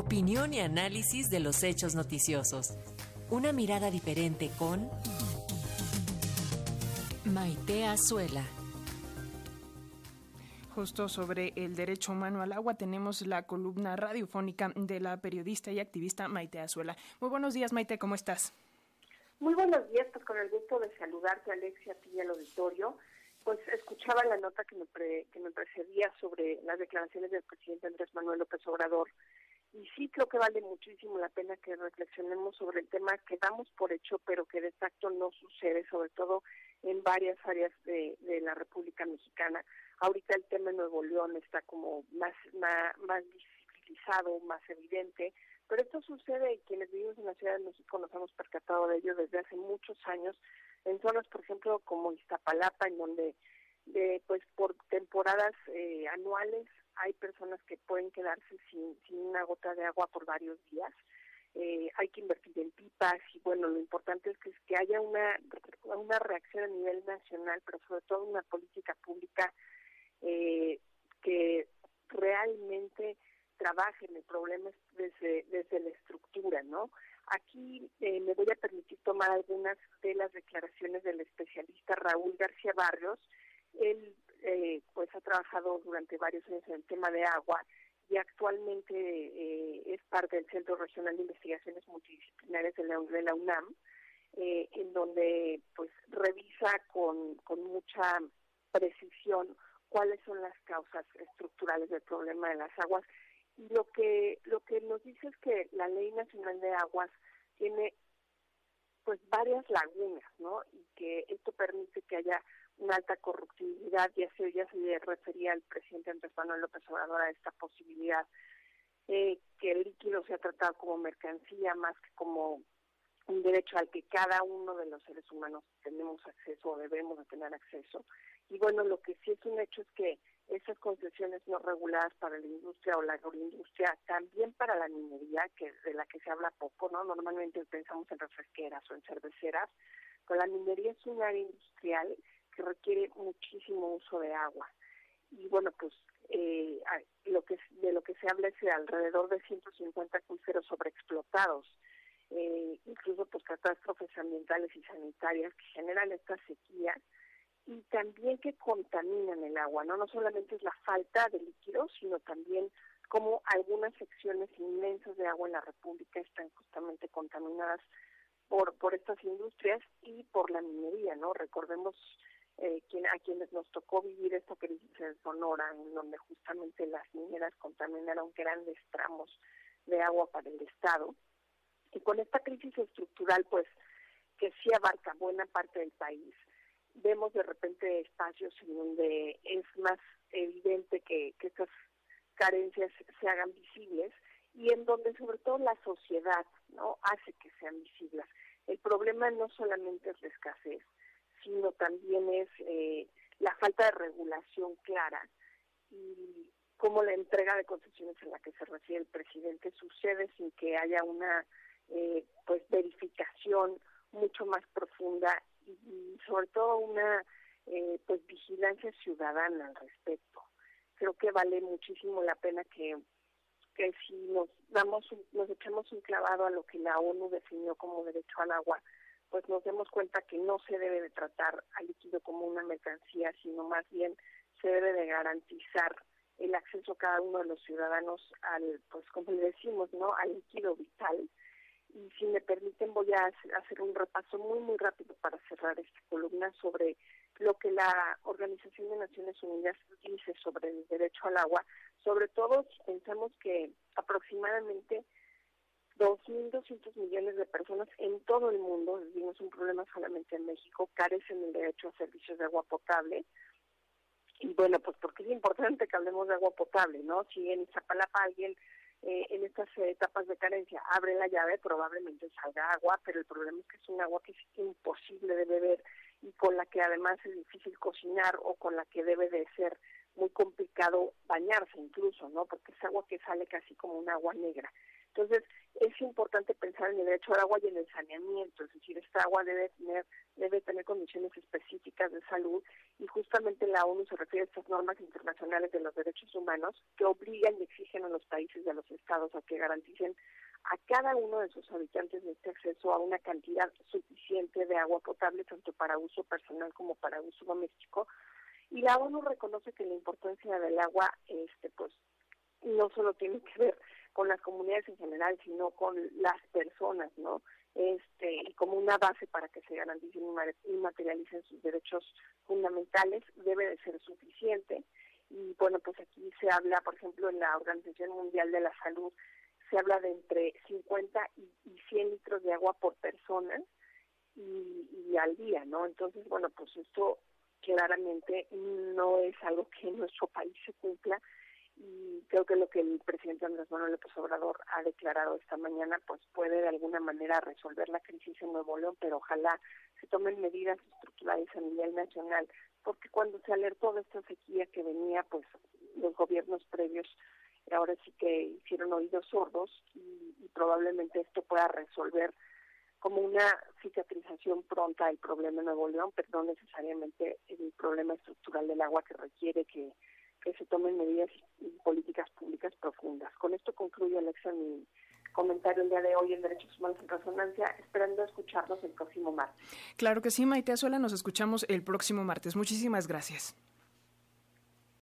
Opinión y análisis de los hechos noticiosos. Una mirada diferente con Maite Azuela. Justo sobre el derecho humano al agua tenemos la columna radiofónica de la periodista y activista Maite Azuela. Muy buenos días, Maite, ¿cómo estás? Muy buenos días, pues con el gusto de saludarte, Alexia, a ti y al auditorio. Pues escuchaba la nota que me, que me precedía sobre las declaraciones del presidente Andrés Manuel López Obrador y sí creo que vale muchísimo la pena que reflexionemos sobre el tema que damos por hecho, pero que de facto no sucede, sobre todo en varias áreas de, la República Mexicana. Ahorita el tema de Nuevo León está como más, más, más visibilizado, más evidente, pero esto sucede y quienes vivimos en la Ciudad de México nos hemos percatado de ello desde hace muchos años en zonas, por ejemplo, como Iztapalapa, en donde de, pues por temporadas eh, anuales hay personas que pueden quedarse sin, sin una gota de agua por varios días. Eh, hay que invertir en pipas y bueno, lo importante es que, es que haya una, una reacción a nivel nacional, pero sobre todo una política pública eh, que realmente trabaje en el problema desde, desde la estructura, ¿no? Aquí eh, me voy a permitir tomar algunas de las declaraciones del especialista Raúl García Barrios. Él eh, pues ha trabajado durante varios años en el tema de agua y actualmente eh, es parte del Centro Regional de Investigaciones Multidisciplinares de la, de la UNAM, eh, en donde pues revisa con, con mucha precisión cuáles son las causas estructurales del problema de las aguas y lo que lo que nos dice es que la Ley Nacional de Aguas tiene pues varias lagunas, ¿no? Y que esto permite que haya una alta corruptibilidad, y así ya se refería al presidente Andrés Manuel López Obrador a esta posibilidad, eh, que el líquido sea tratado como mercancía más que como un derecho al que cada uno de los seres humanos tenemos acceso o debemos de tener acceso. Y bueno, lo que sí es un hecho es que esas concesiones no reguladas para la industria o la agroindustria, también para la minería, que de la que se habla poco, ¿no? Normalmente pensamos en refresqueras o en cerveceras, pero la minería es un área industrial que requiere muchísimo uso de agua. Y bueno, pues eh, lo que de lo que se habla es de alrededor de 150 acuíferos sobreexplotados, eh, incluso pues catástrofes ambientales y sanitarias que generan esta sequía y también que contaminan el agua, ¿no? No solamente es la falta de líquidos, sino también como algunas secciones inmensas de agua en la República están justamente contaminadas por, por estas industrias y por la minería, ¿no? Recordemos eh, quien, a quienes nos tocó vivir esta crisis en Sonora, en donde justamente las mineras contaminaron grandes tramos de agua para el Estado. Y con esta crisis estructural, pues, que sí abarca buena parte del país, vemos de repente espacios en donde es más evidente que, que estas carencias se hagan visibles y en donde sobre todo la sociedad no hace que sean visibles. El problema no solamente es la escasez, sino también es eh, la falta de regulación clara y cómo la entrega de concesiones en la que se refiere el presidente sucede sin que haya una eh, pues verificación mucho más profunda y, sobre todo una eh, pues vigilancia ciudadana al respecto. Creo que vale muchísimo la pena que que si nos damos nos echamos un clavado a lo que la ONU definió como derecho al agua pues nos demos cuenta que no se debe de tratar al líquido como una mercancía, sino más bien se debe de garantizar el acceso a cada uno de los ciudadanos al, pues como le decimos, ¿no? Al líquido vital. Y si me permiten voy a hacer un repaso muy, muy rápido para cerrar esta columna sobre lo que la Organización de Naciones Unidas dice sobre el derecho al agua. Sobre todo pensamos que aproximadamente 2.200 millones de personas en todo el mundo, es un problema solamente en México, carecen del derecho a servicios de agua potable. Y bueno, pues porque es importante que hablemos de agua potable, ¿no? Si en Zapalapa alguien eh, en estas etapas de carencia abre la llave, probablemente salga agua, pero el problema es que es un agua que es imposible de beber y con la que además es difícil cocinar o con la que debe de ser muy complicado bañarse incluso, ¿no? Porque es agua que sale casi como un agua negra. Entonces, es importante pensar en el derecho al agua y en el saneamiento, es decir, esta agua debe tener, debe tener condiciones específicas de salud y justamente la ONU se refiere a estas normas internacionales de los derechos humanos que obligan y exigen a los países y a los estados a que garanticen a cada uno de sus habitantes este acceso a una cantidad suficiente de agua potable tanto para uso personal como para uso doméstico. Y la ONU reconoce que la importancia del agua este pues no solo tiene que ver con las comunidades en general, sino con las personas, ¿no? Este, y como una base para que se garanticen y materialicen sus derechos fundamentales, debe de ser suficiente. Y bueno, pues aquí se habla, por ejemplo, en la Organización Mundial de la Salud, se habla de entre 50 y, 100 litros de agua por persona y, y al día, ¿no? Entonces, bueno, pues esto claramente no es algo que en nuestro país se cumpla y creo que lo que el presidente Andrés Manuel López Obrador ha declarado esta mañana pues puede de alguna manera resolver la crisis en Nuevo León, pero ojalá se tomen medidas estructurales a nivel nacional, porque cuando se alertó de esta sequía que venía, pues los gobiernos previos ahora sí que hicieron oídos sordos y, probablemente esto pueda resolver como una cicatrización pronta el problema en Nuevo León, pero no necesariamente el problema estructural del agua que requiere que que se tomen medidas y políticas públicas profundas. Con esto concluye, Alexa, mi comentario el día de hoy en Derechos Humanos en Resonancia, esperando escucharnos el próximo martes. Claro que sí, Maite Azuela, nos escuchamos el próximo martes. Muchísimas gracias.